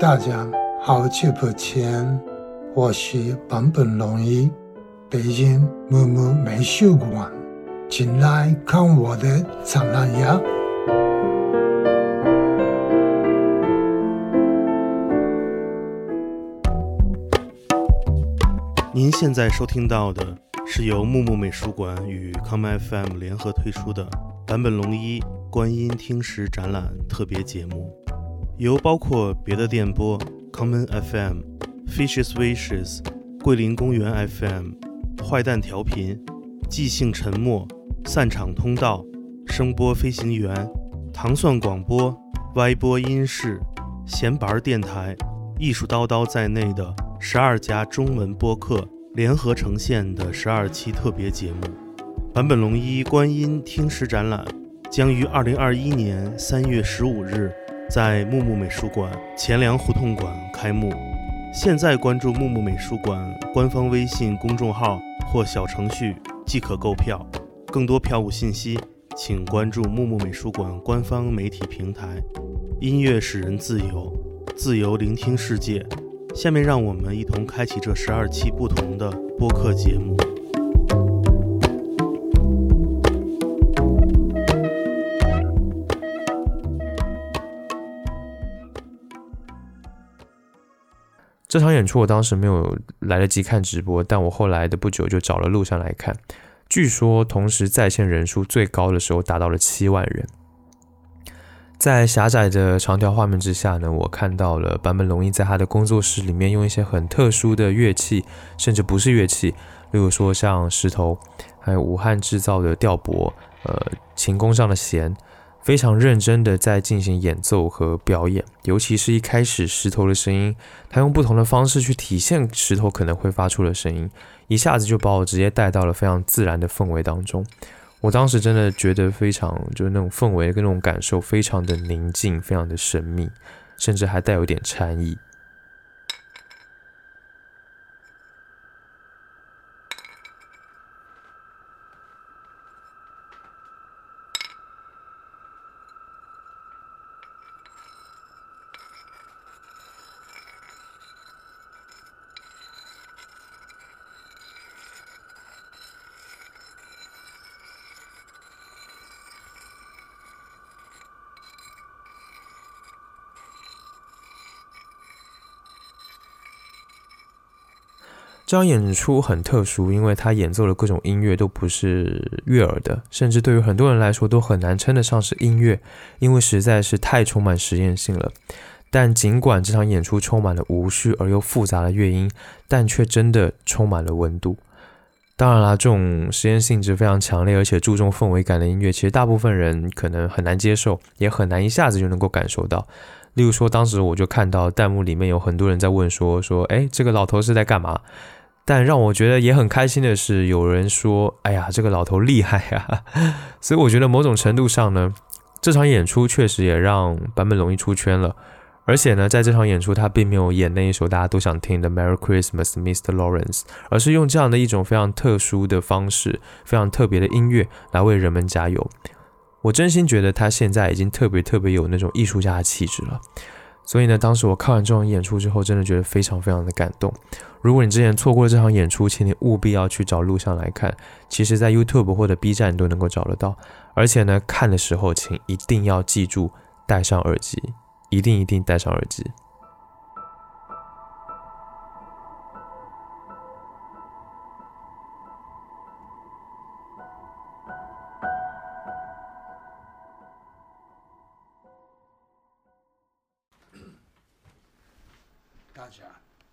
大家好久不见，我是坂本龙一，北京木木美术馆，请来看我的展览呀。您现在收听到的是由木木美术馆与康麦 FM 联合推出的坂本龙一观音听石展览特别节目，由包括别的电波、Common FM、Fishes Wishes、桂林公园 FM、坏蛋调频、即兴沉默、散场通道、声波飞行员、糖蒜广播、歪播音室、闲板电台、艺术叨叨在内的。十二家中文播客联合呈现的十二期特别节目《坂本龙一观音听石展览》将于二零二一年三月十五日在木木美术馆钱粮胡同馆开幕。现在关注木木美术馆官方微信公众号或小程序即可购票。更多票务信息，请关注木木美术馆官方媒体平台。音乐使人自由，自由聆听世界。下面让我们一同开启这十二期不同的播客节目。这场演出我当时没有来得及看直播，但我后来的不久就找了录像来看。据说同时在线人数最高的时候达到了七万人。在狭窄的长条画面之下呢，我看到了坂本龙一在他的工作室里面用一些很特殊的乐器，甚至不是乐器，例如说像石头，还有武汉制造的调拨，呃，琴弓上的弦，非常认真的在进行演奏和表演。尤其是一开始石头的声音，他用不同的方式去体现石头可能会发出的声音，一下子就把我直接带到了非常自然的氛围当中。我当时真的觉得非常，就是那种氛围跟那种感受，非常的宁静，非常的神秘，甚至还带有点禅意。这场演出很特殊，因为他演奏的各种音乐都不是悦耳的，甚至对于很多人来说都很难称得上是音乐，因为实在是太充满实验性了。但尽管这场演出充满了无序而又复杂的乐音，但却真的充满了温度。当然啦，这种实验性质非常强烈而且注重氛围感的音乐，其实大部分人可能很难接受，也很难一下子就能够感受到。例如说，当时我就看到弹幕里面有很多人在问说：“说，哎，这个老头是在干嘛？”但让我觉得也很开心的是，有人说：“哎呀，这个老头厉害呀！” 所以我觉得某种程度上呢，这场演出确实也让坂本龙一出圈了。而且呢，在这场演出，他并没有演那一首大家都想听的《Merry Christmas, Mr. Lawrence》，而是用这样的一种非常特殊的方式、非常特别的音乐来为人们加油。我真心觉得他现在已经特别特别有那种艺术家的气质了。所以呢，当时我看完这场演出之后，真的觉得非常非常的感动。如果你之前错过了这场演出，请你务必要去找录像来看。其实，在 YouTube 或者 B 站都能够找得到。而且呢，看的时候请一定要记住戴上耳机，一定一定戴上耳机。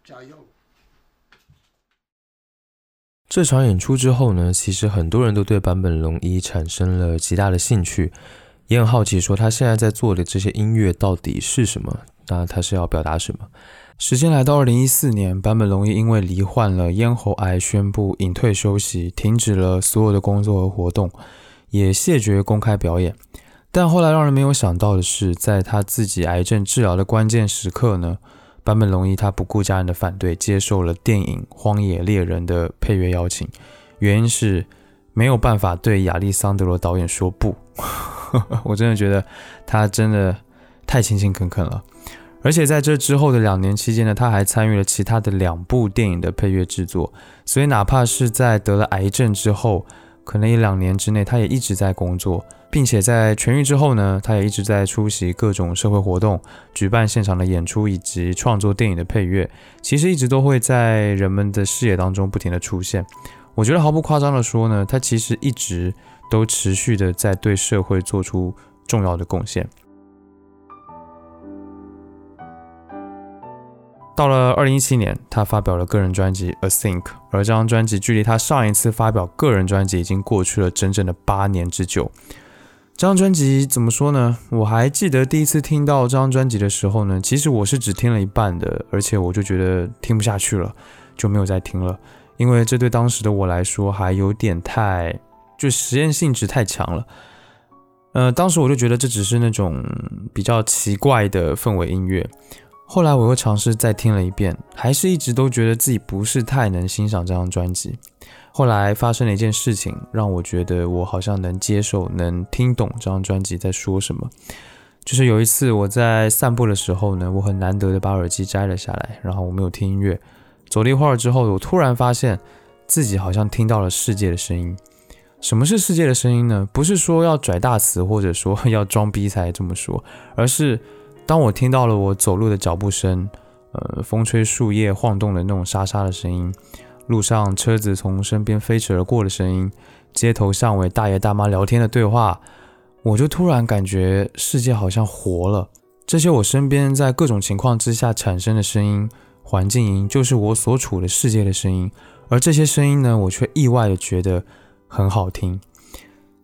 加油！这场演出之后呢，其实很多人都对坂本龙一产生了极大的兴趣，也很好奇说他现在在做的这些音乐到底是什么？那他是要表达什么？时间来到二零一四年，坂本龙一因为罹患了咽喉癌，宣布隐退休息，停止了所有的工作和活动，也谢绝公开表演。但后来让人没有想到的是，在他自己癌症治疗的关键时刻呢？坂本龙一他不顾家人的反对，接受了电影《荒野猎人》的配乐邀请，原因是没有办法对亚历桑德罗导演说不。我真的觉得他真的太勤勤恳恳了。而且在这之后的两年期间呢，他还参与了其他的两部电影的配乐制作。所以哪怕是在得了癌症之后，可能一两年之内，他也一直在工作，并且在痊愈之后呢，他也一直在出席各种社会活动，举办现场的演出以及创作电影的配乐。其实一直都会在人们的视野当中不停的出现。我觉得毫不夸张的说呢，他其实一直都持续的在对社会做出重要的贡献。到了二零一七年，他发表了个人专辑《A Think》，而这张专辑距离他上一次发表个人专辑已经过去了整整的八年之久。这张专辑怎么说呢？我还记得第一次听到这张专辑的时候呢，其实我是只听了一半的，而且我就觉得听不下去了，就没有再听了，因为这对当时的我来说还有点太就实验性质太强了。呃，当时我就觉得这只是那种比较奇怪的氛围音乐。后来我又尝试再听了一遍，还是一直都觉得自己不是太能欣赏这张专辑。后来发生了一件事情，让我觉得我好像能接受、能听懂这张专辑在说什么。就是有一次我在散步的时候呢，我很难得的把耳机摘了下来，然后我没有听音乐。走了一会儿之后，我突然发现自己好像听到了世界的声音。什么是世界的声音呢？不是说要拽大词，或者说要装逼才这么说，而是。当我听到了我走路的脚步声，呃，风吹树叶晃动的那种沙沙的声音，路上车子从身边飞驰而过的声音，街头巷尾大爷大妈聊天的对话，我就突然感觉世界好像活了。这些我身边在各种情况之下产生的声音，环境音，就是我所处的世界的声音。而这些声音呢，我却意外的觉得很好听。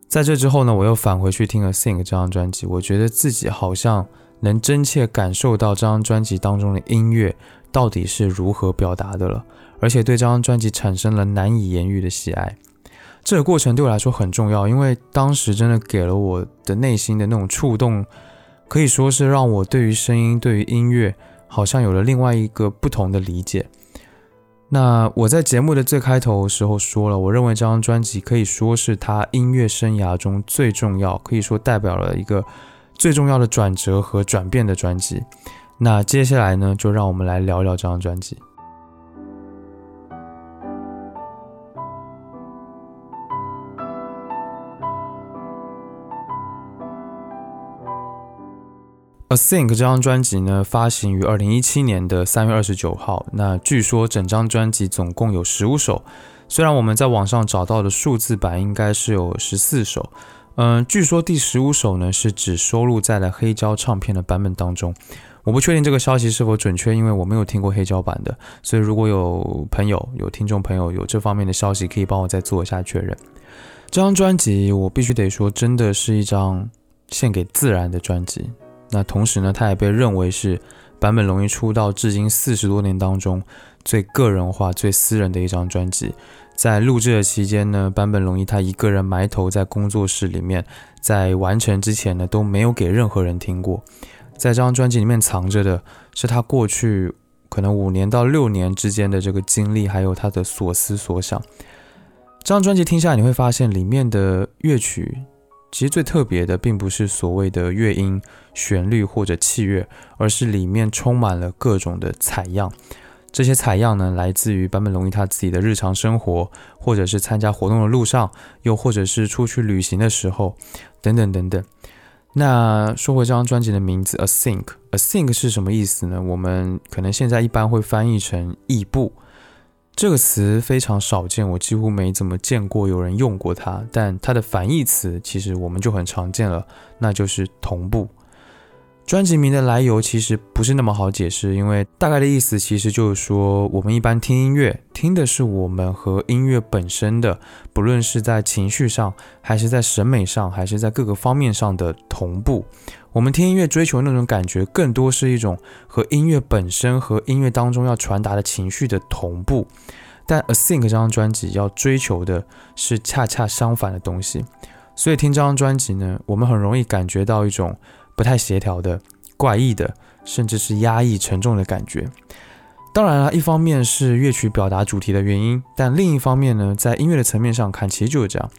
在这之后呢，我又返回去听了《Think》这张专辑，我觉得自己好像。能真切感受到这张专辑当中的音乐到底是如何表达的了，而且对这张专辑产生了难以言喻的喜爱。这个过程对我来说很重要，因为当时真的给了我的内心的那种触动，可以说是让我对于声音、对于音乐好像有了另外一个不同的理解。那我在节目的最开头时候说了，我认为这张专辑可以说是他音乐生涯中最重要，可以说代表了一个。最重要的转折和转变的专辑，那接下来呢，就让我们来聊聊这张专辑。《A Think》这张专辑呢，发行于二零一七年的三月二十九号。那据说整张专辑总共有十五首，虽然我们在网上找到的数字版应该是有十四首。嗯，据说第十五首呢是只收录在了黑胶唱片的版本当中，我不确定这个消息是否准确，因为我没有听过黑胶版的，所以如果有朋友、有听众朋友有这方面的消息，可以帮我再做一下确认。这张专辑我必须得说，真的是一张献给自然的专辑。那同时呢，它也被认为是坂本龙一出道至今四十多年当中最个人化、最私人的一张专辑。在录制的期间呢，坂本龙一他一个人埋头在工作室里面，在完成之前呢都没有给任何人听过。在这张专辑里面藏着的是他过去可能五年到六年之间的这个经历，还有他的所思所想。这张专辑听下来，你会发现里面的乐曲其实最特别的，并不是所谓的乐音、旋律或者器乐，而是里面充满了各种的采样。这些采样呢，来自于坂本龙一他自己的日常生活，或者是参加活动的路上，又或者是出去旅行的时候，等等等等。那说回这张专辑的名字《A Think》，《A Think》是什么意思呢？我们可能现在一般会翻译成“异步”这个词，非常少见，我几乎没怎么见过有人用过它。但它的反义词其实我们就很常见了，那就是“同步”。专辑名的来由其实不是那么好解释，因为大概的意思其实就是说，我们一般听音乐，听的是我们和音乐本身的，不论是在情绪上，还是在审美上，还是在各个方面上的同步。我们听音乐追求那种感觉，更多是一种和音乐本身和音乐当中要传达的情绪的同步。但《A Think》这张专辑要追求的是恰恰相反的东西，所以听这张专辑呢，我们很容易感觉到一种。不太协调的、怪异的，甚至是压抑沉重的感觉。当然了，一方面是乐曲表达主题的原因，但另一方面呢，在音乐的层面上看，其实就是这样。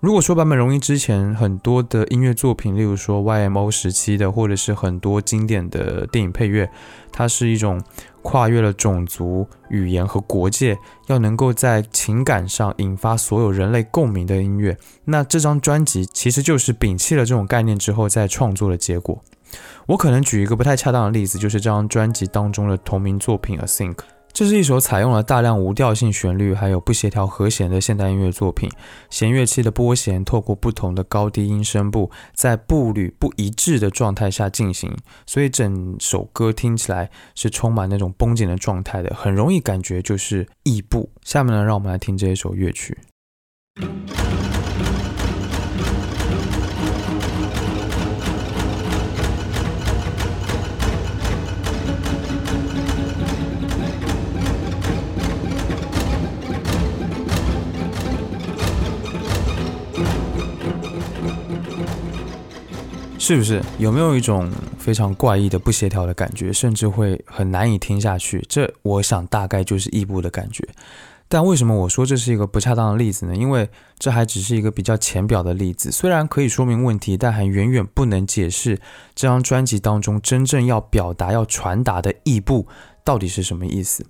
如果说坂本龙一之前很多的音乐作品，例如说 YMO 时期的，或者是很多经典的电影配乐，它是一种跨越了种族、语言和国界，要能够在情感上引发所有人类共鸣的音乐。那这张专辑其实就是摒弃了这种概念之后再创作的结果。我可能举一个不太恰当的例子，就是这张专辑当中的同名作品《A Think》。这是一首采用了大量无调性旋律，还有不协调和弦的现代音乐作品。弦乐器的拨弦透过不同的高低音声部，在步履不一致的状态下进行，所以整首歌听起来是充满那种绷紧的状态的，很容易感觉就是异步。下面呢，让我们来听这一首乐曲。是不是有没有一种非常怪异的不协调的感觉，甚至会很难以听下去？这我想大概就是异步的感觉。但为什么我说这是一个不恰当的例子呢？因为这还只是一个比较浅表的例子，虽然可以说明问题，但还远远不能解释这张专辑当中真正要表达、要传达的异步到底是什么意思。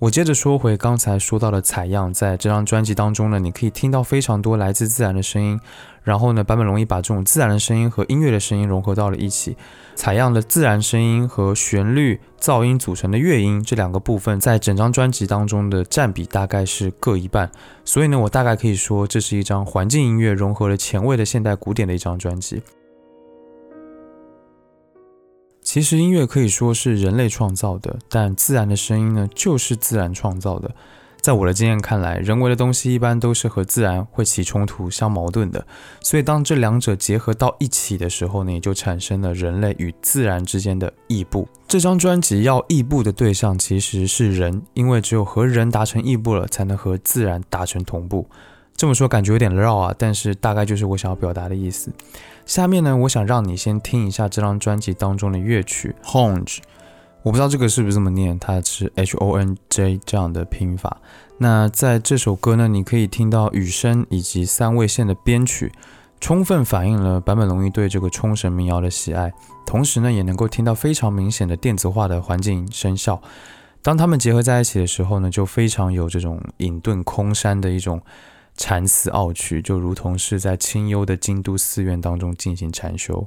我接着说回刚才说到的采样，在这张专辑当中呢，你可以听到非常多来自自然的声音。然后呢，坂本龙一把这种自然的声音和音乐的声音融合到了一起，采样的自然声音和旋律噪音组成的乐音这两个部分，在整张专辑当中的占比大概是各一半。所以呢，我大概可以说，这是一张环境音乐融合了前卫的现代古典的一张专辑。其实音乐可以说是人类创造的，但自然的声音呢，就是自然创造的。在我的经验看来，人为的东西一般都是和自然会起冲突、相矛盾的。所以当这两者结合到一起的时候呢，也就产生了人类与自然之间的异步。这张专辑要异步的对象其实是人，因为只有和人达成异步了，才能和自然达成同步。这么说感觉有点绕啊，但是大概就是我想要表达的意思。下面呢，我想让你先听一下这张专辑当中的乐曲《Honj》，我不知道这个是不是这么念，它是 H O N J 这样的拼法。那在这首歌呢，你可以听到雨声以及三位线的编曲，充分反映了坂本龙一对这个冲绳民谣的喜爱。同时呢，也能够听到非常明显的电子化的环境声效。当它们结合在一起的时候呢，就非常有这种隐遁空山的一种。禅思傲曲，就如同是在清幽的京都寺院当中进行禅修。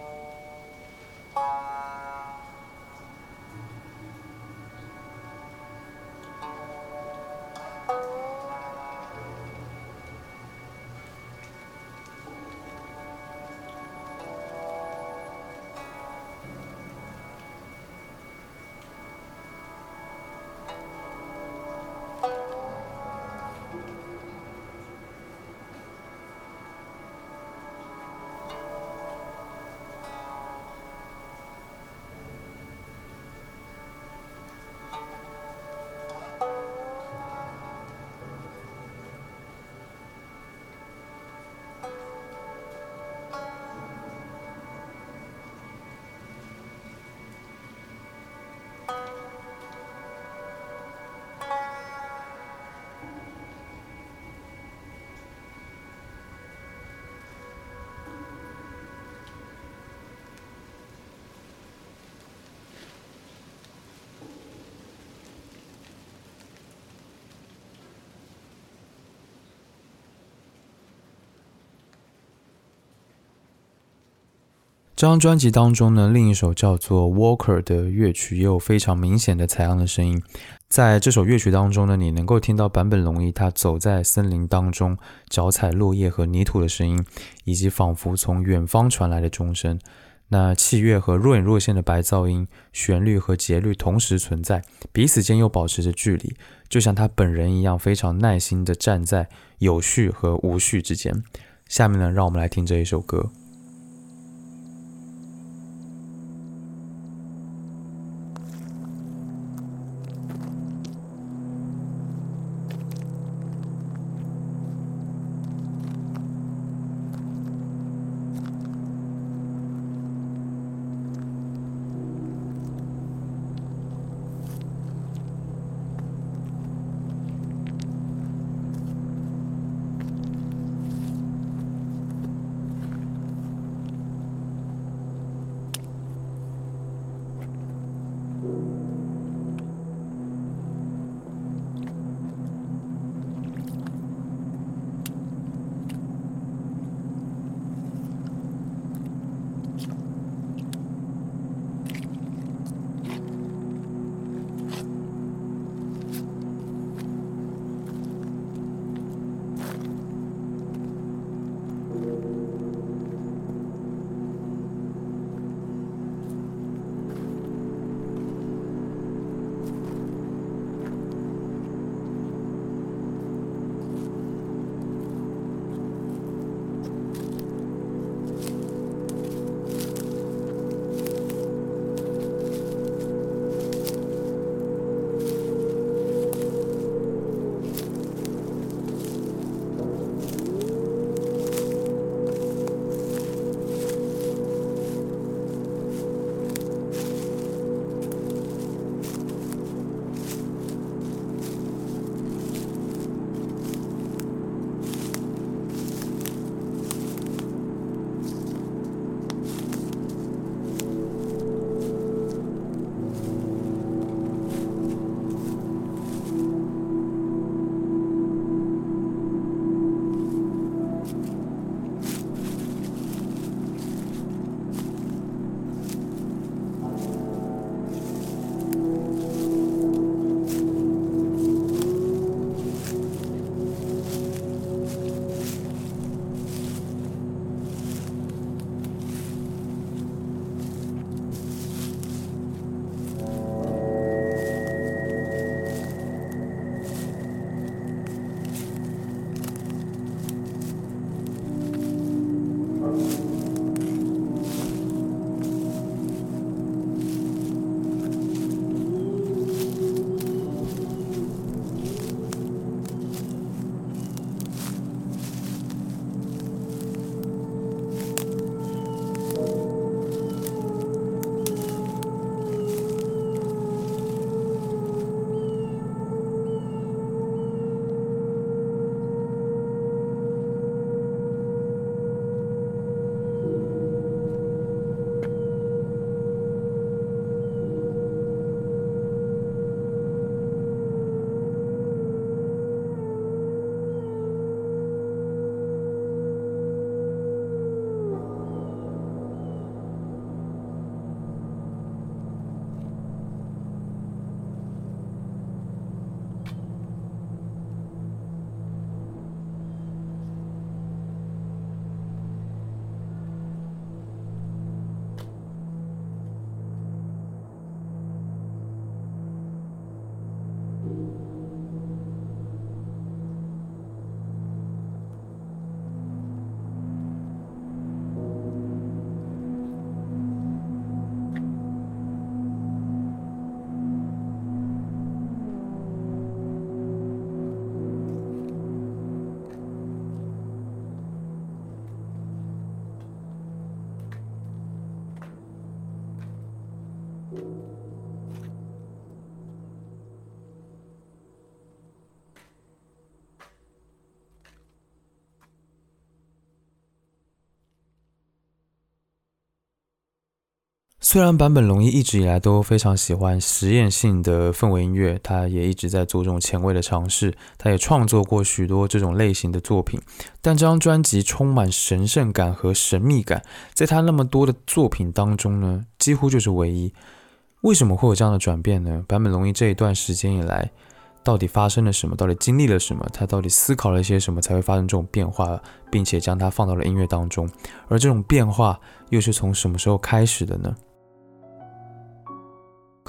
这张专辑当中呢，另一首叫做《Walker》的乐曲也有非常明显的采样的声音。在这首乐曲当中呢，你能够听到坂本龙一他走在森林当中，脚踩落叶和泥土的声音，以及仿佛从远方传来的钟声。那器乐和若隐若现的白噪音，旋律和节律同时存在，彼此间又保持着距离，就像他本人一样，非常耐心地站在有序和无序之间。下面呢，让我们来听这一首歌。虽然坂本龙一一直以来都非常喜欢实验性的氛围音乐，他也一直在做这种前卫的尝试，他也创作过许多这种类型的作品，但这张专辑充满神圣感和神秘感，在他那么多的作品当中呢，几乎就是唯一。为什么会有这样的转变呢？坂本龙一这一段时间以来，到底发生了什么？到底经历了什么？他到底思考了一些什么，才会发生这种变化，并且将它放到了音乐当中？而这种变化又是从什么时候开始的呢？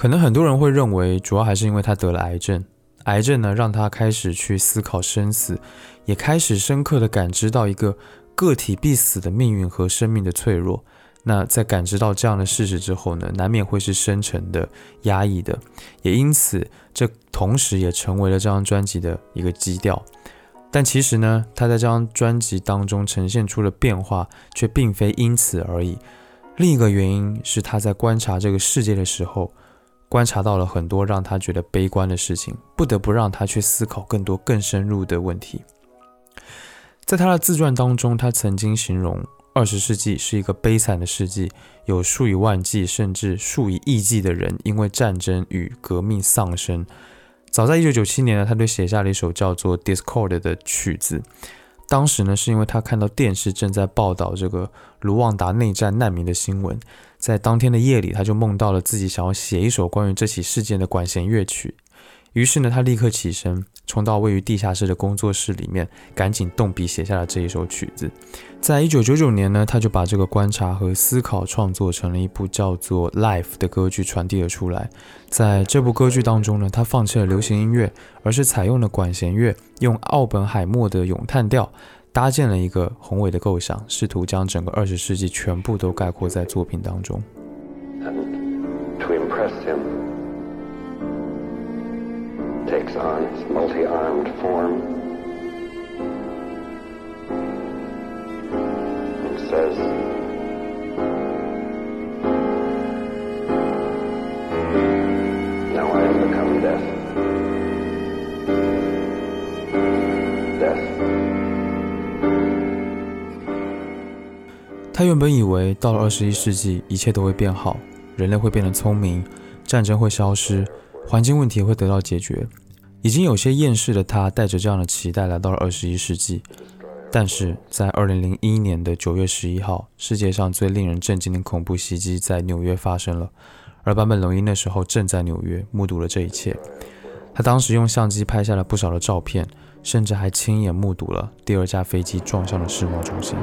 可能很多人会认为，主要还是因为他得了癌症。癌症呢，让他开始去思考生死，也开始深刻的感知到一个个体必死的命运和生命的脆弱。那在感知到这样的事实之后呢，难免会是深沉的、压抑的。也因此，这同时也成为了这张专辑的一个基调。但其实呢，他在这张专辑当中呈现出了变化，却并非因此而已。另一个原因是他在观察这个世界的时候。观察到了很多让他觉得悲观的事情，不得不让他去思考更多更深入的问题。在他的自传当中，他曾经形容二十世纪是一个悲惨的世纪，有数以万计甚至数以亿计的人因为战争与革命丧生。早在一九九七年呢，他就写下了一首叫做《Discord》的曲子。当时呢，是因为他看到电视正在报道这个卢旺达内战难民的新闻。在当天的夜里，他就梦到了自己想要写一首关于这起事件的管弦乐曲。于是呢，他立刻起身，冲到位于地下室的工作室里面，赶紧动笔写下了这一首曲子。在一九九九年呢，他就把这个观察和思考创作成了一部叫做《Life》的歌剧传递了出来。在这部歌剧当中呢，他放弃了流行音乐，而是采用了管弦乐，用奥本海默的咏叹调。搭建了一个宏伟的构想，试图将整个二十世纪全部都概括在作品当中。他原本以为到了二十一世纪，一切都会变好，人类会变得聪明，战争会消失，环境问题会得到解决。已经有些厌世的他，带着这样的期待来到了二十一世纪。但是在二零零一年的九月十一号，世界上最令人震惊的恐怖袭击在纽约发生了，而坂本龙一那时候正在纽约，目睹了这一切。他当时用相机拍下了不少的照片，甚至还亲眼目睹了第二架飞机撞向了世贸中心。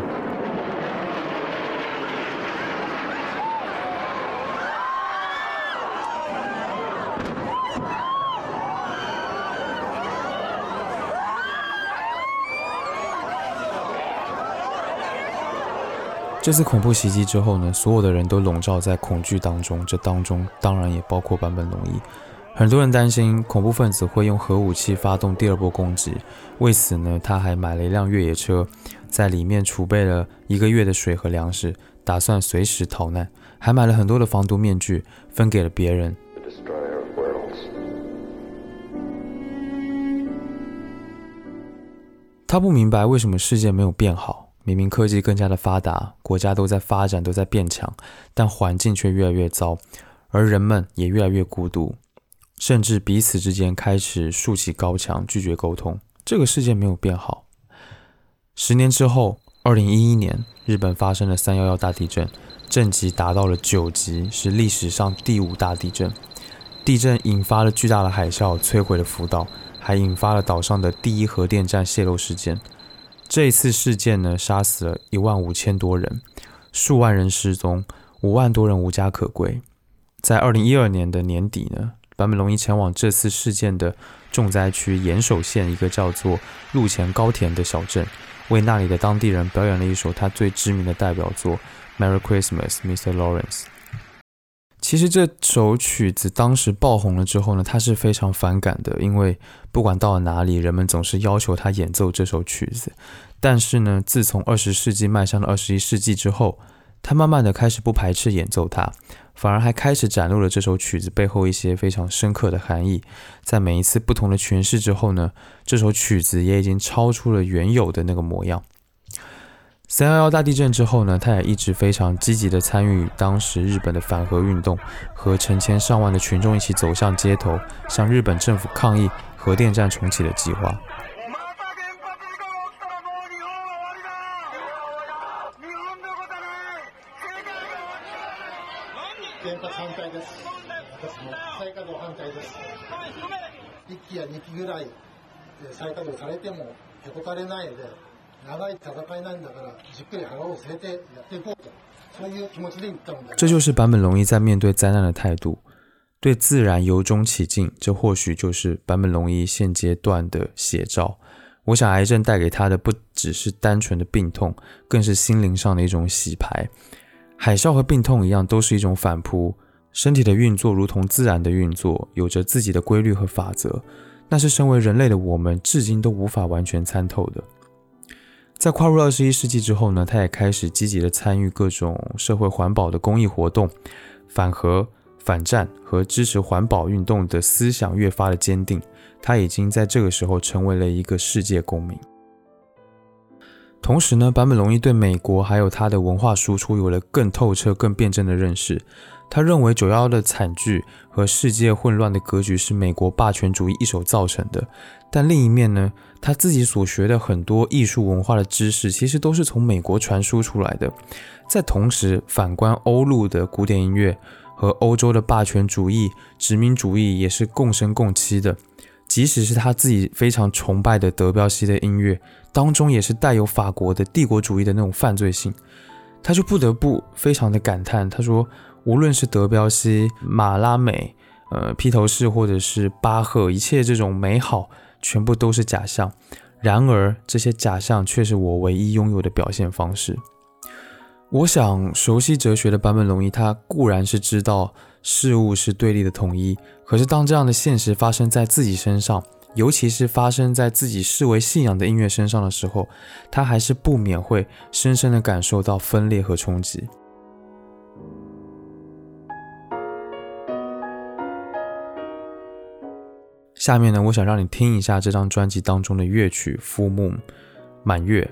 这次恐怖袭击之后呢，所有的人都笼罩在恐惧当中，这当中当然也包括坂本龙一。很多人担心恐怖分子会用核武器发动第二波攻击，为此呢，他还买了一辆越野车，在里面储备了一个月的水和粮食，打算随时逃难，还买了很多的防毒面具，分给了别人。他不明白为什么世界没有变好。明明科技更加的发达，国家都在发展，都在变强，但环境却越来越糟，而人们也越来越孤独，甚至彼此之间开始竖起高墙，拒绝沟通。这个世界没有变好。十年之后，二零一一年，日本发生了三幺幺大地震，震级达到了九级，是历史上第五大地震。地震引发了巨大的海啸，摧毁了福岛，还引发了岛上的第一核电站泄漏事件。这次事件呢，杀死了一万五千多人，数万人失踪，五万多人无家可归。在二零一二年的年底呢，坂本龙一前往这次事件的重灾区岩手县一个叫做陆前高田的小镇，为那里的当地人表演了一首他最知名的代表作《Merry Christmas, Mr. Lawrence》。其实这首曲子当时爆红了之后呢，他是非常反感的，因为不管到了哪里，人们总是要求他演奏这首曲子。但是呢，自从二十世纪迈向了二十一世纪之后，他慢慢的开始不排斥演奏它，反而还开始展露了这首曲子背后一些非常深刻的含义。在每一次不同的诠释之后呢，这首曲子也已经超出了原有的那个模样。三幺幺大地震之后呢，他也一直非常积极的参与当时日本的反核运动，和成千上万的群众一起走向街头，向日本政府抗议核电站重启的计划。这就是坂本龙一在面对灾难的态度，对自然由衷起敬。这或许就是坂本龙一现阶段的写照。我想，癌症带给他的不只是单纯的病痛，更是心灵上的一种洗牌。海啸和病痛一样，都是一种反扑。身体的运作如同自然的运作，有着自己的规律和法则，那是身为人类的我们至今都无法完全参透的。在跨入二十一世纪之后呢，他也开始积极的参与各种社会环保的公益活动，反核、反战和支持环保运动的思想越发的坚定。他已经在这个时候成为了一个世界公民。同时呢，坂本龙一对美国还有他的文化输出有了更透彻、更辩证的认识。他认为九幺幺的惨剧和世界混乱的格局是美国霸权主义一手造成的，但另一面呢，他自己所学的很多艺术文化的知识，其实都是从美国传输出来的。在同时，反观欧陆的古典音乐和欧洲的霸权主义、殖民主义也是共生共栖的。即使是他自己非常崇拜的德彪西的音乐当中，也是带有法国的帝国主义的那种犯罪性，他就不得不非常的感叹，他说。无论是德彪西、马拉美、呃披头士，或者是巴赫，一切这种美好，全部都是假象。然而，这些假象却是我唯一拥有的表现方式。我想，熟悉哲学的坂本龙一，他固然是知道事物是对立的统一，可是当这样的现实发生在自己身上，尤其是发生在自己视为信仰的音乐身上的时候，他还是不免会深深的感受到分裂和冲击。下面呢，我想让你听一下这张专辑当中的乐曲《Full Moon》满月。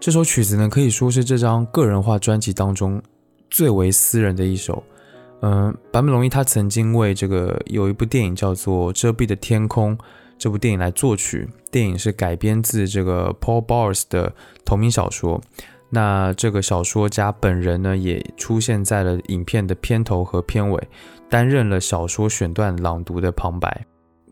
这首曲子呢，可以说是这张个人化专辑当中最为私人的一首。嗯，坂本龙一他曾经为这个有一部电影叫做《遮蔽的天空》这部电影来作曲，电影是改编自这个 Paul Bowers 的同名小说。那这个小说家本人呢，也出现在了影片的片头和片尾，担任了小说选段朗读的旁白。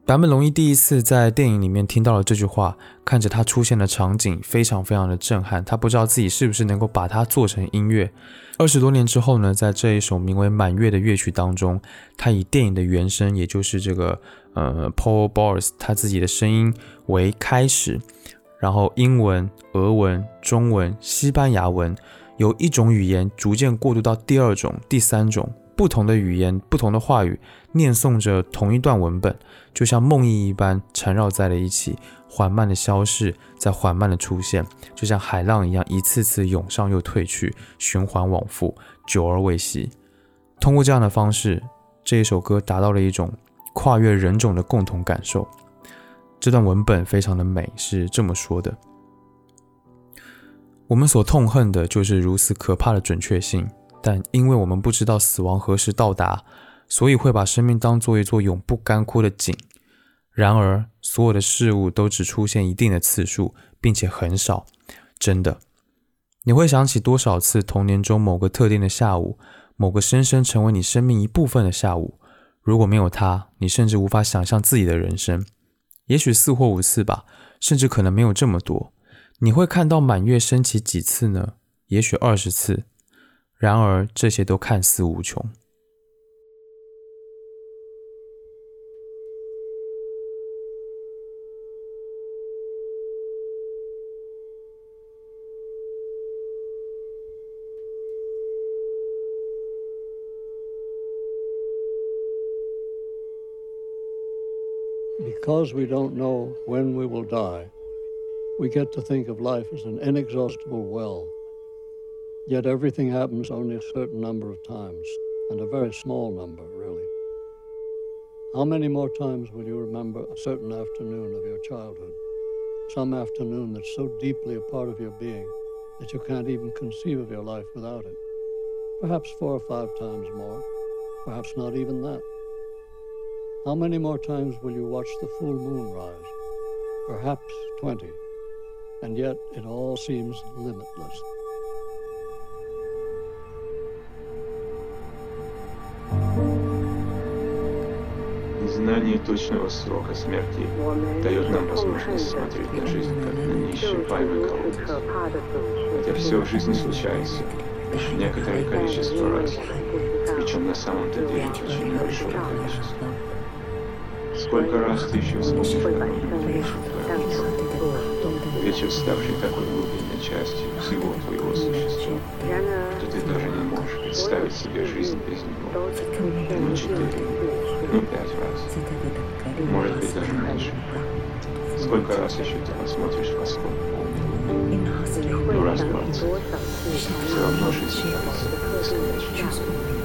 坂本龙一第一次在电影里面听到了这句话，看着他出现的场景，非常非常的震撼。他不知道自己是不是能够把它做成音乐。二十多年之后呢，在这一首名为《满月》的乐曲当中，他以电影的原声，也就是这个呃 Paul Bowers 他自己的声音为开始，然后英文、俄文、中文、西班牙文，由一种语言逐渐过渡到第二种、第三种。不同的语言，不同的话语，念诵着同一段文本，就像梦呓一般缠绕在了一起，缓慢的消逝，再缓慢的出现，就像海浪一样，一次次涌上又退去，循环往复，久而未息。通过这样的方式，这一首歌达到了一种跨越人种的共同感受。这段文本非常的美，是这么说的：我们所痛恨的就是如此可怕的准确性。但因为我们不知道死亡何时到达，所以会把生命当做一座永不干枯的井。然而，所有的事物都只出现一定的次数，并且很少。真的，你会想起多少次童年中某个特定的下午，某个深深成为你生命一部分的下午？如果没有它，你甚至无法想象自己的人生。也许四或五次吧，甚至可能没有这么多。你会看到满月升起几次呢？也许二十次。然而，这些都看似无穷。Because we don't know when we will die, we get to think of life as an inexhaustible well. Yet everything happens only a certain number of times, and a very small number, really. How many more times will you remember a certain afternoon of your childhood? Some afternoon that's so deeply a part of your being that you can't even conceive of your life without it. Perhaps four or five times more, perhaps not even that. How many more times will you watch the full moon rise? Perhaps 20. And yet it all seems limitless. Незнание точного срока смерти дает нам возможность смотреть на жизнь как на неисчерпаемый колодец. Хотя все в жизни случается лишь некоторое количество раз, причем на самом-то деле очень небольшое количество. Сколько раз ты еще сможешь такой вечер, ставший такой глубинной частью всего твоего существа, что ты даже не можешь представить себе жизнь без него. Ну, четыре, ну, пять раз. Может быть, даже меньше. Сколько раз еще ты посмотришь восход полный? Ну, раз двадцать. Все равно жизнь кажется бесконечной.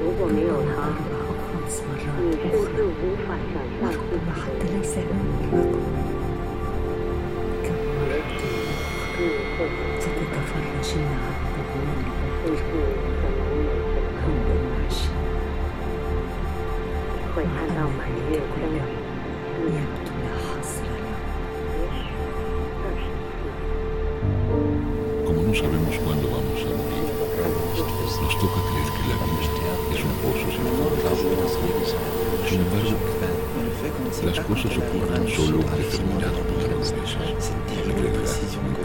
如果没有他，你甚至无法想象自己的结局或者甚至可能有什么会看到满月光，sabemos cuándo vamos a morir, nos toca creer que la vida es un pozo sin fondo. Sin embargo, las cosas ocurren solo un determinado número de veces. En realidad, muy.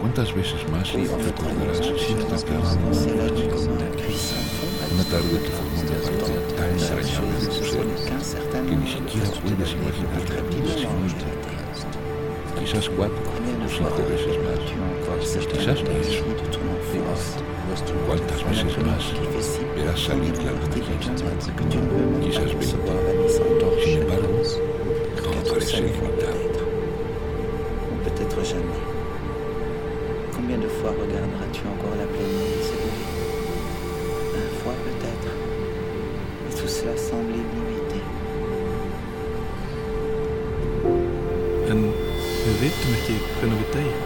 ¿Cuántas veces más recordarás cierta cama Una tarde que una parte tan entrañable de tu ser que ni siquiera puedes imaginar la vida sin ella. Quizás cuatro veces más. Quizás diez. ¿Cuántas veces más verás salir la luna llena? Quizás veinte. Sin embargo, todo parece ilimitado. Ou peut-être jamais. Combien de fois regarderas-tu encore la pleine lune s'élever Une fois peut-être. Et tout cela semble við vitum ekki hvernig við deyjum.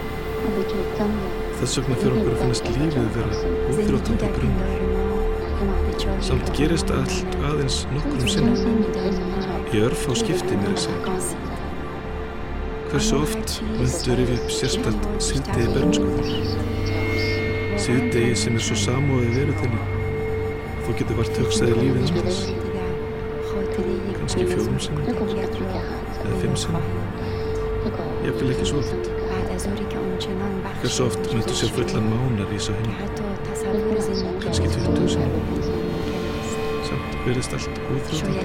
Þess vegna fyrir okkur að finnast lífið vera úþrótandi brunn. Samt gerist allt aðeins nokkrum sinnum. Í örf á skipti mér að segja. Hversu oft myndur yfir upp sérstætt síðdegi bernskuður? Síðdegi sem er svo samóðið veru þinni. Þú getur vart hugsaði lífið um þess. Kanski fjórum sinnum. Eða fimm sinnum. Ég vil ekki svo oft. Hversu oft myndu sjá fullan mánar í svo henni? Kanski 20 sinni. Samt verðist allt úþrótandi.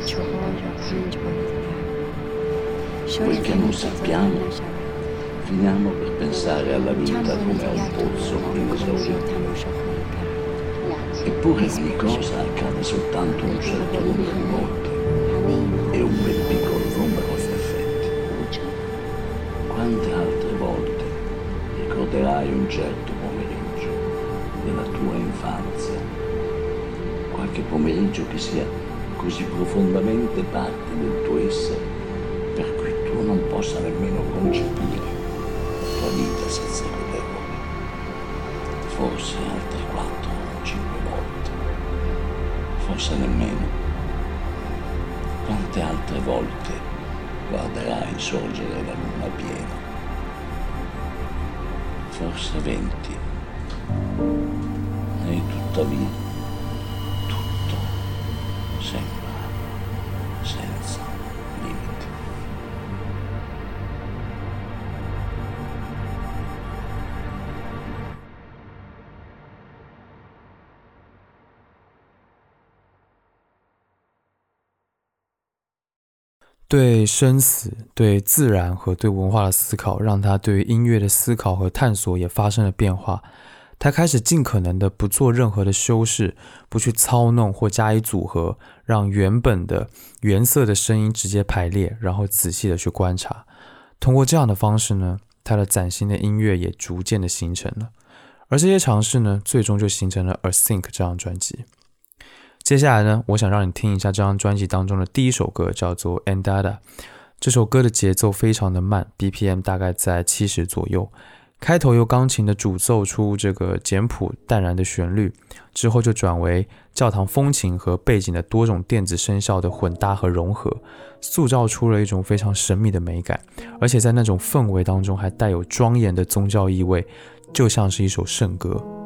Quel che non sappiamo, finiamo per pensare alla vita come a un pozzo inesaurito. Eppure ogni cosa accade soltanto un certo numero di volte e un ben piccolo numero certo pomeriggio della tua infanzia? Qualche pomeriggio che sia così profondamente parte del tuo essere per cui tu non possa nemmeno concepire la tua vita senza quell'epoca. Forse altre quattro o cinque volte, forse nemmeno. Quante altre volte guarderai sorgere la luna piena? Forse venti. E tuttavia 对生死、对自然和对文化的思考，让他对音乐的思考和探索也发生了变化。他开始尽可能的不做任何的修饰，不去操弄或加以组合，让原本的原色的声音直接排列，然后仔细的去观察。通过这样的方式呢，他的崭新的音乐也逐渐的形成了。而这些尝试呢，最终就形成了《A Think》这张专辑。接下来呢，我想让你听一下这张专辑当中的第一首歌，叫做《Andada》。这首歌的节奏非常的慢，BPM 大概在七十左右。开头由钢琴的主奏出这个简朴淡然的旋律，之后就转为教堂风琴和背景的多种电子声效的混搭和融合，塑造出了一种非常神秘的美感，而且在那种氛围当中还带有庄严的宗教意味，就像是一首圣歌。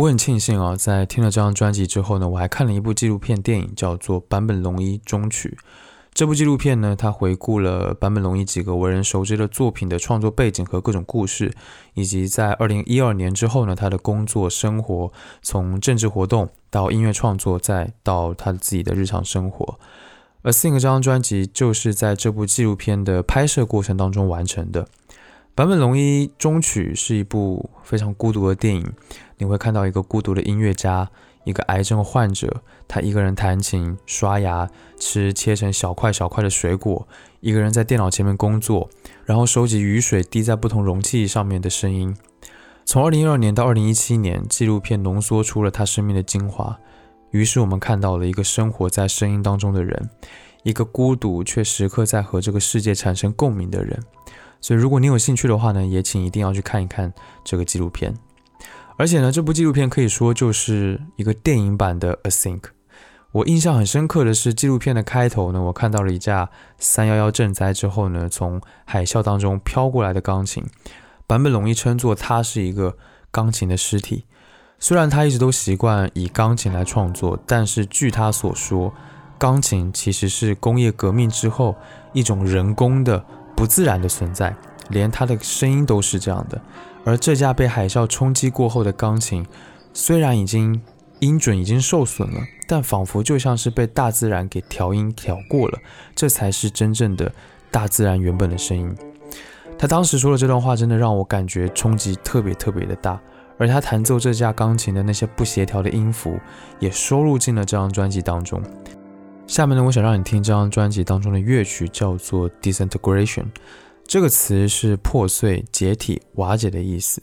我很庆幸啊，在听了这张专辑之后呢，我还看了一部纪录片电影，叫做《坂本龙一终曲》。这部纪录片呢，它回顾了坂本龙一几个为人熟知的作品的创作背景和各种故事，以及在二零一二年之后呢，他的工作生活，从政治活动到音乐创作，再到他自己的日常生活。而《Sing》这张专辑就是在这部纪录片的拍摄过程当中完成的。坂本龙一终曲是一部非常孤独的电影，你会看到一个孤独的音乐家。一个癌症患者，他一个人弹琴、刷牙、吃切成小块小块的水果，一个人在电脑前面工作，然后收集雨水滴在不同容器上面的声音。从二零一二年到二零一七年，纪录片浓缩出了他生命的精华。于是我们看到了一个生活在声音当中的人，一个孤独却时刻在和这个世界产生共鸣的人。所以，如果你有兴趣的话呢，也请一定要去看一看这个纪录片。而且呢，这部纪录片可以说就是一个电影版的《A Sink》。我印象很深刻的是，纪录片的开头呢，我看到了一架三幺幺震灾之后呢，从海啸当中飘过来的钢琴。版本龙一称作它是一个钢琴的尸体。虽然他一直都习惯以钢琴来创作，但是据他所说，钢琴其实是工业革命之后一种人工的、不自然的存在，连他的声音都是这样的。而这架被海啸冲击过后的钢琴，虽然已经音准已经受损了，但仿佛就像是被大自然给调音调过了，这才是真正的大自然原本的声音。他当时说的这段话，真的让我感觉冲击特别特别的大。而他弹奏这架钢琴的那些不协调的音符，也收录进了这张专辑当中。下面呢，我想让你听这张专辑当中的乐曲，叫做《Disintegration》。这个词是破碎、解体、瓦解的意思。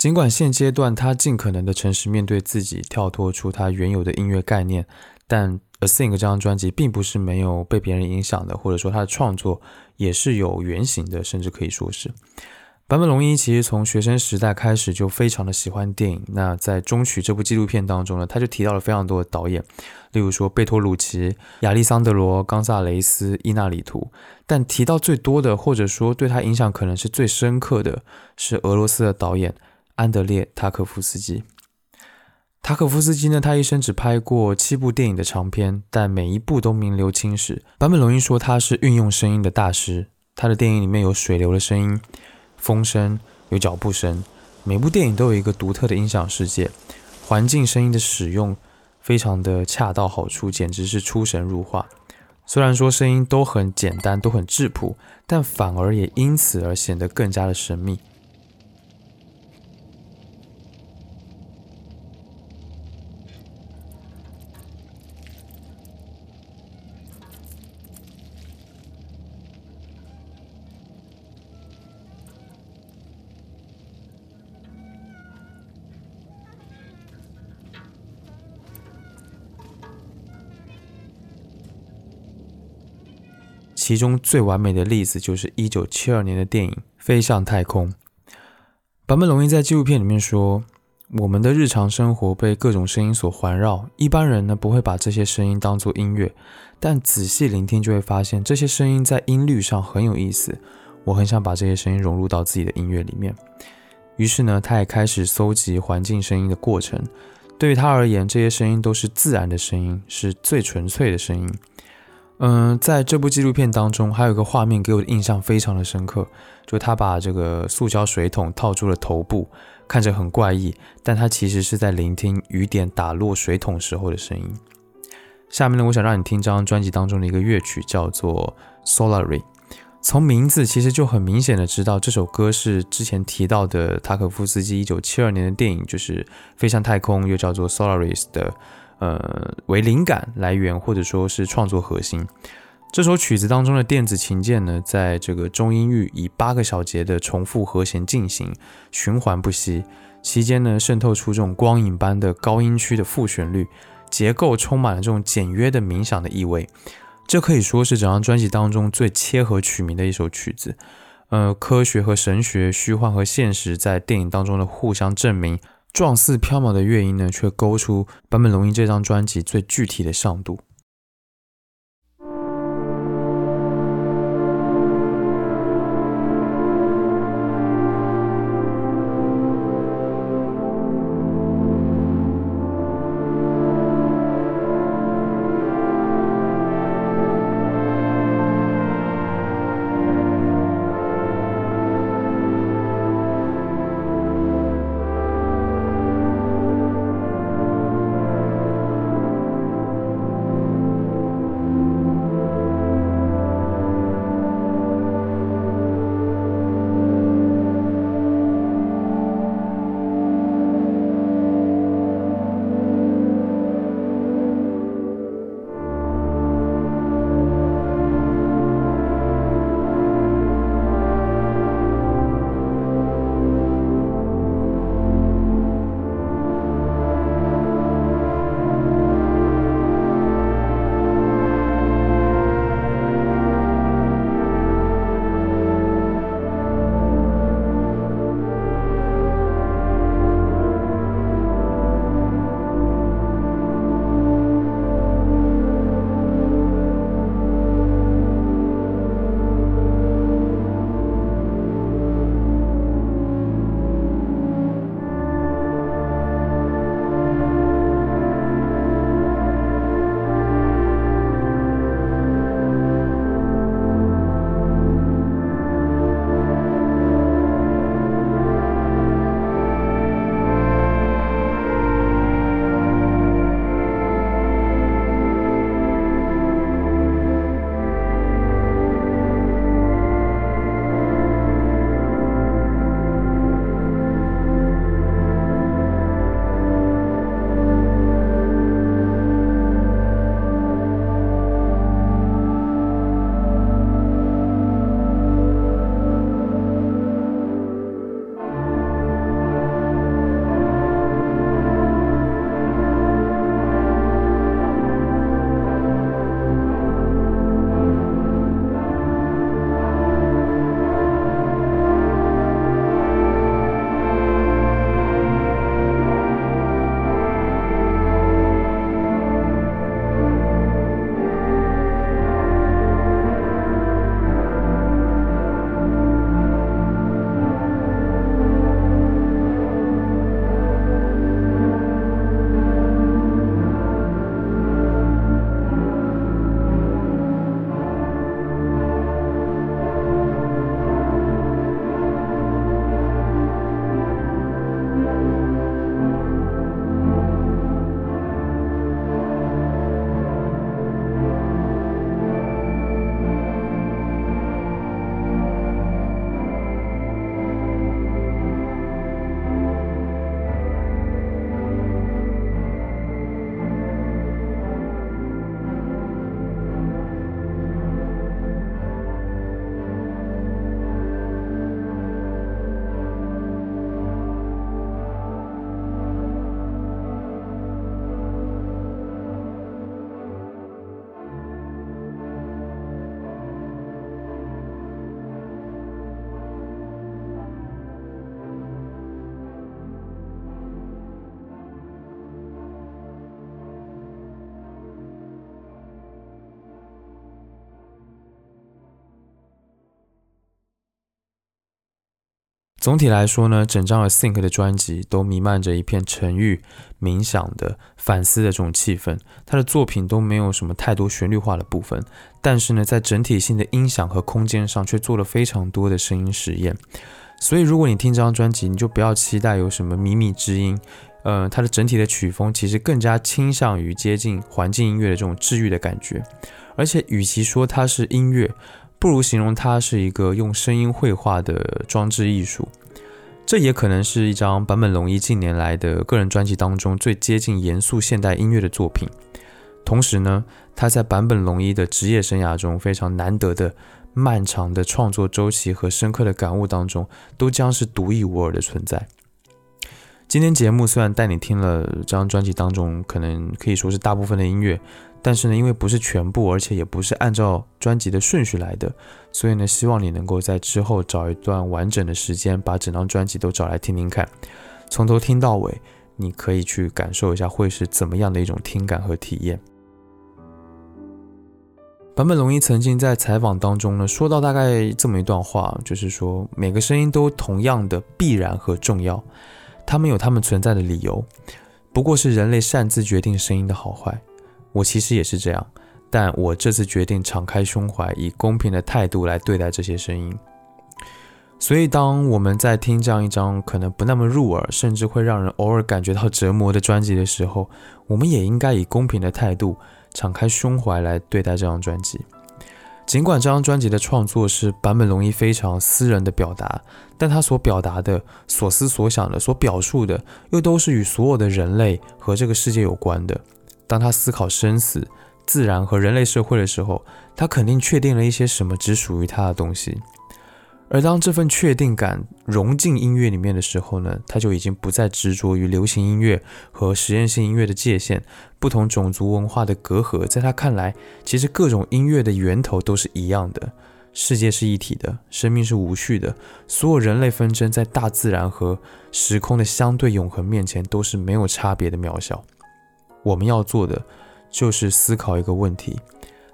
尽管现阶段他尽可能的诚实面对自己，跳脱出他原有的音乐概念，但《A Thing》这张专辑并不是没有被别人影响的，或者说他的创作也是有原型的，甚至可以说是。坂本龙一其实从学生时代开始就非常的喜欢电影。那在《中曲》这部纪录片当中呢，他就提到了非常多的导演，例如说贝托鲁奇、亚历桑德罗、冈萨雷斯、伊纳里图。但提到最多的，或者说对他影响可能是最深刻的是俄罗斯的导演。安德烈·塔可夫斯基，塔可夫斯基呢？他一生只拍过七部电影的长片，但每一部都名留青史。坂本龙一说他是运用声音的大师，他的电影里面有水流的声音、风声、有脚步声，每部电影都有一个独特的音响世界，环境声音的使用非常的恰到好处，简直是出神入化。虽然说声音都很简单，都很质朴，但反而也因此而显得更加的神秘。其中最完美的例子就是一九七二年的电影《飞向太空》。坂本龙一在纪录片里面说：“我们的日常生活被各种声音所环绕，一般人呢不会把这些声音当作音乐，但仔细聆听就会发现这些声音在音律上很有意思。我很想把这些声音融入到自己的音乐里面。于是呢，他也开始搜集环境声音的过程。对于他而言，这些声音都是自然的声音，是最纯粹的声音。”嗯，在这部纪录片当中，还有一个画面给我的印象非常的深刻，就他把这个塑胶水桶套住了头部，看着很怪异，但他其实是在聆听雨点打落水桶时候的声音。下面呢，我想让你听张专辑当中的一个乐曲，叫做《Solary》。从名字其实就很明显的知道，这首歌是之前提到的塔可夫斯基一九七二年的电影，就是《飞向太空》，又叫做《Solaris》的。呃，为灵感来源或者说是创作核心。这首曲子当中的电子琴键呢，在这个中音域以八个小节的重复和弦进行，循环不息，期间呢渗透出这种光影般的高音区的副旋律，结构充满了这种简约的冥想的意味。这可以说是整张专辑当中最切合曲名的一首曲子。呃，科学和神学，虚幻和现实，在电影当中的互相证明。状似飘渺的乐音呢，却勾出坂本龙一这张专辑最具体的上度。总体来说呢，整张 Think 的专辑都弥漫着一片沉郁、冥想的、反思的这种气氛。他的作品都没有什么太多旋律化的部分，但是呢，在整体性的音响和空间上却做了非常多的声音实验。所以，如果你听这张专辑，你就不要期待有什么靡靡之音。呃，它的整体的曲风其实更加倾向于接近环境音乐的这种治愈的感觉。而且，与其说它是音乐，不如形容它是一个用声音绘画的装置艺术。这也可能是一张坂本龙一近年来的个人专辑当中最接近严肃现代音乐的作品。同时呢，他在坂本龙一的职业生涯中非常难得的漫长的创作周期和深刻的感悟当中，都将是独一无二的存在。今天节目虽然带你听了这张专辑当中可能可以说是大部分的音乐。但是呢，因为不是全部，而且也不是按照专辑的顺序来的，所以呢，希望你能够在之后找一段完整的时间，把整张专辑都找来听听看，从头听到尾，你可以去感受一下会是怎么样的一种听感和体验。坂本龙一曾经在采访当中呢，说到大概这么一段话，就是说每个声音都同样的必然和重要，他们有他们存在的理由，不过是人类擅自决定声音的好坏。我其实也是这样，但我这次决定敞开胸怀，以公平的态度来对待这些声音。所以，当我们在听这样一张可能不那么入耳，甚至会让人偶尔感觉到折磨的专辑的时候，我们也应该以公平的态度、敞开胸怀来对待这张专辑。尽管这张专辑的创作是坂本龙一非常私人的表达，但他所表达的、所思所想的、所表述的，又都是与所有的人类和这个世界有关的。当他思考生死、自然和人类社会的时候，他肯定确定了一些什么只属于他的东西。而当这份确定感融进音乐里面的时候呢，他就已经不再执着于流行音乐和实验性音乐的界限、不同种族文化的隔阂。在他看来，其实各种音乐的源头都是一样的，世界是一体的，生命是无序的，所有人类纷争在大自然和时空的相对永恒面前都是没有差别的渺小。我们要做的就是思考一个问题：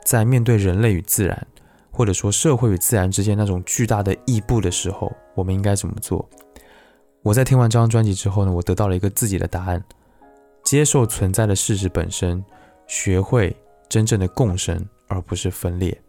在面对人类与自然，或者说社会与自然之间那种巨大的异步的时候，我们应该怎么做？我在听完这张专辑之后呢，我得到了一个自己的答案：接受存在的事实本身，学会真正的共生，而不是分裂。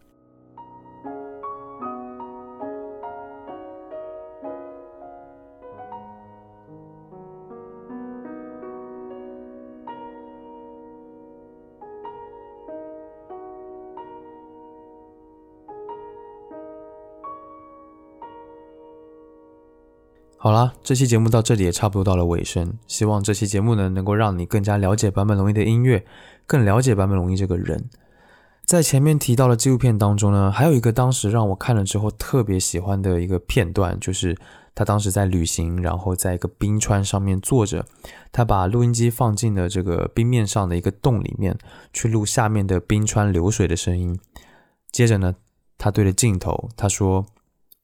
好了，这期节目到这里也差不多到了尾声。希望这期节目呢，能够让你更加了解坂本龙一的音乐，更了解坂本龙一这个人。在前面提到的纪录片当中呢，还有一个当时让我看了之后特别喜欢的一个片段，就是他当时在旅行，然后在一个冰川上面坐着，他把录音机放进了这个冰面上的一个洞里面，去录下面的冰川流水的声音。接着呢，他对着镜头他说：“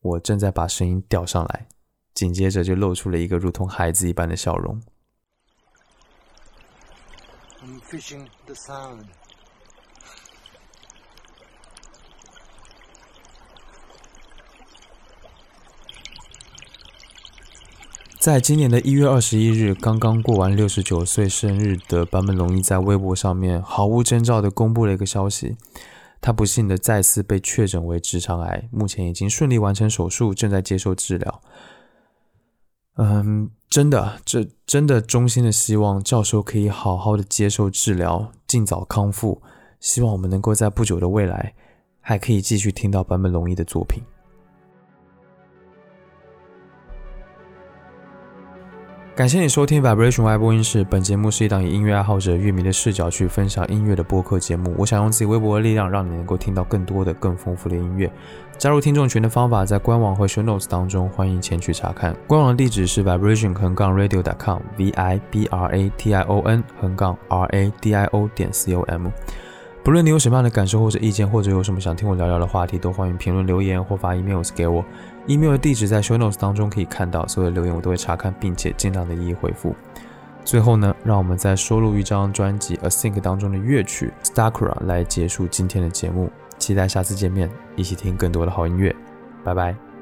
我正在把声音调上来。”紧接着就露出了一个如同孩子一般的笑容。在今年的一月二十一日，刚刚过完六十九岁生日的坂本龙一在微博上面毫无征兆的公布了一个消息：他不幸的再次被确诊为直肠癌，目前已经顺利完成手术，正在接受治疗。嗯，真的，这真的衷心的希望教授可以好好的接受治疗，尽早康复。希望我们能够在不久的未来，还可以继续听到坂本龙一的作品。感谢你收听 Vibration Y 播音室。本节目是一档以音乐爱好者、乐迷的视角去分享音乐的播客节目。我想用自己微薄的力量，让你能够听到更多的、更丰富的音乐。加入听众群的方法在官网和 Show Notes 当中，欢迎前去查看。官网的地址是 Vibration 横杠 Radio.com，V I B R A T I O N 横杠 R A D I O 点 C O M。不论你有什么样的感受或者意见，或者有什么想听我聊聊的话题，都欢迎评论留言或发 emails 给我。email 的地址在 show notes 当中可以看到，所有的留言我都会查看，并且尽量的一一回复。最后呢，让我们再收录一张专辑《A Think》当中的乐曲《Stakura》来结束今天的节目。期待下次见面，一起听更多的好音乐。拜拜。